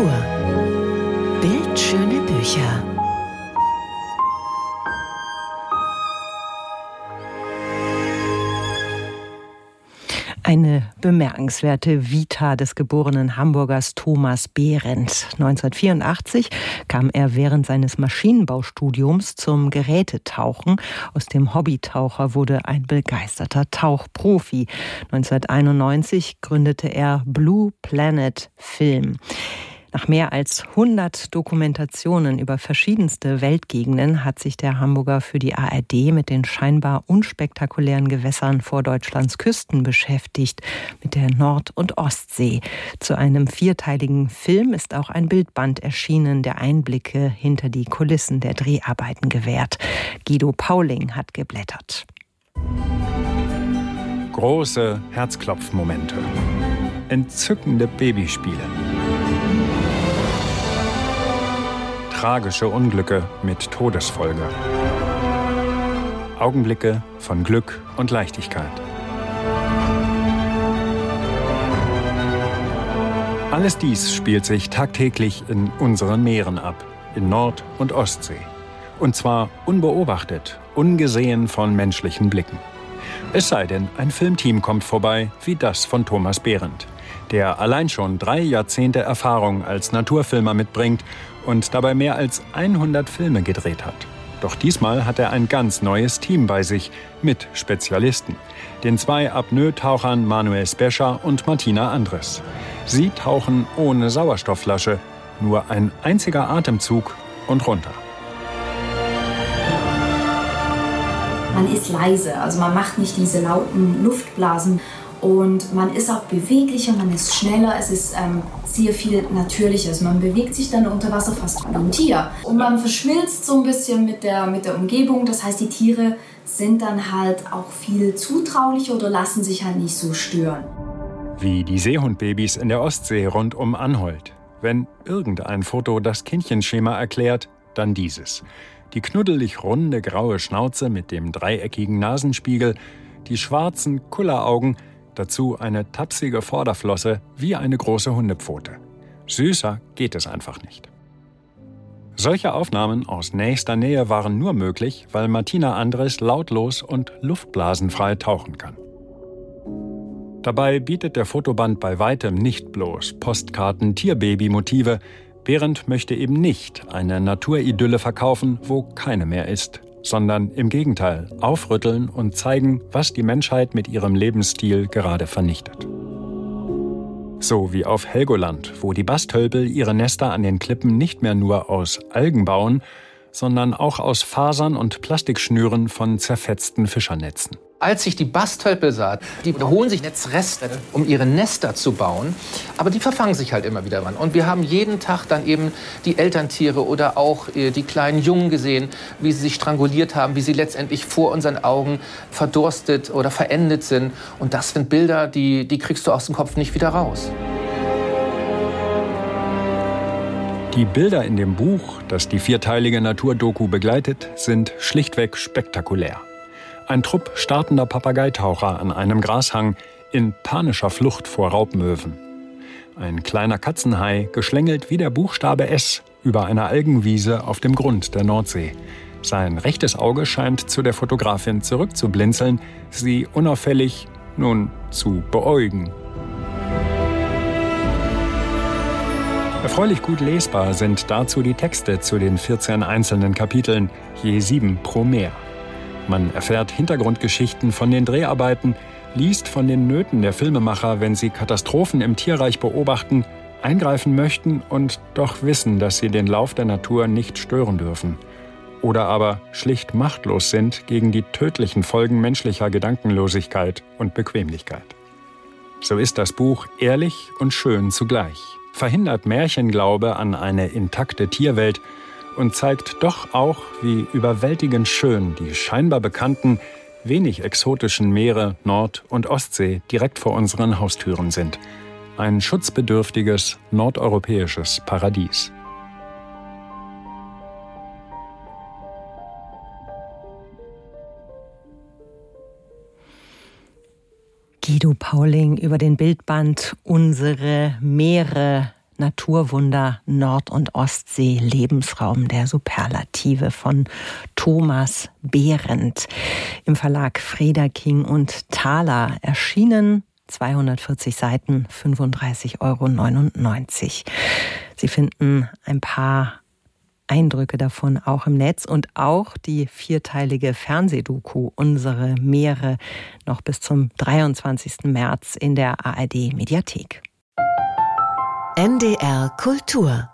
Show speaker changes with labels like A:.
A: Kultur. Bildschöne Bücher. Eine bemerkenswerte Vita des geborenen Hamburgers Thomas Behrendt. 1984 kam er während seines Maschinenbaustudiums zum Gerätetauchen. Aus dem Hobbytaucher wurde ein begeisterter Tauchprofi. 1991 gründete er Blue Planet Film. Nach mehr als 100 Dokumentationen über verschiedenste Weltgegenden hat sich der Hamburger für die ARD mit den scheinbar unspektakulären Gewässern vor Deutschlands Küsten beschäftigt, mit der Nord- und Ostsee. Zu einem vierteiligen Film ist auch ein Bildband erschienen, der Einblicke hinter die Kulissen der Dreharbeiten gewährt. Guido Pauling hat geblättert.
B: Große Herzklopfmomente. Entzückende Babyspiele tragische Unglücke mit Todesfolge. Augenblicke von Glück und Leichtigkeit. Alles dies spielt sich tagtäglich in unseren Meeren ab, in Nord- und Ostsee. Und zwar unbeobachtet, ungesehen von menschlichen Blicken. Es sei denn, ein Filmteam kommt vorbei, wie das von Thomas Behrendt, der allein schon drei Jahrzehnte Erfahrung als Naturfilmer mitbringt und dabei mehr als 100 Filme gedreht hat. Doch diesmal hat er ein ganz neues Team bei sich mit Spezialisten. Den zwei Apnoe-Tauchern Manuel Spescher und Martina Andres. Sie tauchen ohne Sauerstoffflasche, nur ein einziger Atemzug und runter.
C: Man ist leise, also man macht nicht diese lauten Luftblasen und man ist auch beweglicher, man ist schneller, es ist ähm, sehr viel natürlicher. Also man bewegt sich dann unter Wasser fast wie ein Tier. Und man verschmilzt so ein bisschen mit der, mit der Umgebung. Das heißt, die Tiere sind dann halt auch viel zutraulicher oder lassen sich halt nicht so stören.
B: Wie die Seehundbabys in der Ostsee rund um Anholt. Wenn irgendein Foto das Kindchenschema erklärt, dann dieses. Die knuddelig runde graue Schnauze mit dem dreieckigen Nasenspiegel, die schwarzen Kulleraugen, Dazu eine tapsige Vorderflosse wie eine große Hundepfote. Süßer geht es einfach nicht. Solche Aufnahmen aus nächster Nähe waren nur möglich, weil Martina Andres lautlos und luftblasenfrei tauchen kann. Dabei bietet der Fotoband bei weitem nicht bloß Postkarten Tierbaby-Motive, Behrendt möchte eben nicht eine Naturidylle verkaufen, wo keine mehr ist, sondern im Gegenteil aufrütteln und zeigen, was die Menschheit mit ihrem Lebensstil gerade vernichtet. So wie auf Helgoland, wo die Bastölpel ihre Nester an den Klippen nicht mehr nur aus Algen bauen, sondern auch aus Fasern und Plastikschnüren von zerfetzten Fischernetzen.
D: Als ich die Bastölpel sah, die holen sich Netzreste, um ihre Nester zu bauen, aber die verfangen sich halt immer wieder dran. Und wir haben jeden Tag dann eben die Elterntiere oder auch äh, die kleinen Jungen gesehen, wie sie sich stranguliert haben, wie sie letztendlich vor unseren Augen verdurstet oder verendet sind. Und das sind Bilder, die, die kriegst du aus dem Kopf nicht wieder raus.
B: Die Bilder in dem Buch, das die vierteilige Naturdoku begleitet, sind schlichtweg spektakulär. Ein Trupp startender Papageitaucher an einem Grashang in panischer Flucht vor Raubmöwen. Ein kleiner Katzenhai geschlängelt wie der Buchstabe S über einer Algenwiese auf dem Grund der Nordsee. Sein rechtes Auge scheint zu der Fotografin zurückzublinzeln, sie unauffällig, nun, zu beäugen. Erfreulich gut lesbar sind dazu die Texte zu den 14 einzelnen Kapiteln, je sieben pro Meer. Man erfährt Hintergrundgeschichten von den Dreharbeiten, liest von den Nöten der Filmemacher, wenn sie Katastrophen im Tierreich beobachten, eingreifen möchten und doch wissen, dass sie den Lauf der Natur nicht stören dürfen. Oder aber schlicht machtlos sind gegen die tödlichen Folgen menschlicher Gedankenlosigkeit und Bequemlichkeit. So ist das Buch ehrlich und schön zugleich, verhindert Märchenglaube an eine intakte Tierwelt und zeigt doch auch, wie überwältigend schön die scheinbar bekannten, wenig exotischen Meere Nord- und Ostsee direkt vor unseren Haustüren sind. Ein schutzbedürftiges nordeuropäisches Paradies.
A: Guido Pauling über den Bildband Unsere Meere Naturwunder Nord- und Ostsee, Lebensraum der Superlative von Thomas Behrendt im Verlag Freda King und Thaler erschienen 240 Seiten, 35,99 Euro. Sie finden ein paar Eindrücke davon auch im Netz und auch die vierteilige Fernsehdoku Unsere Meere noch bis zum 23. März in der ARD Mediathek.
E: NDR Kultur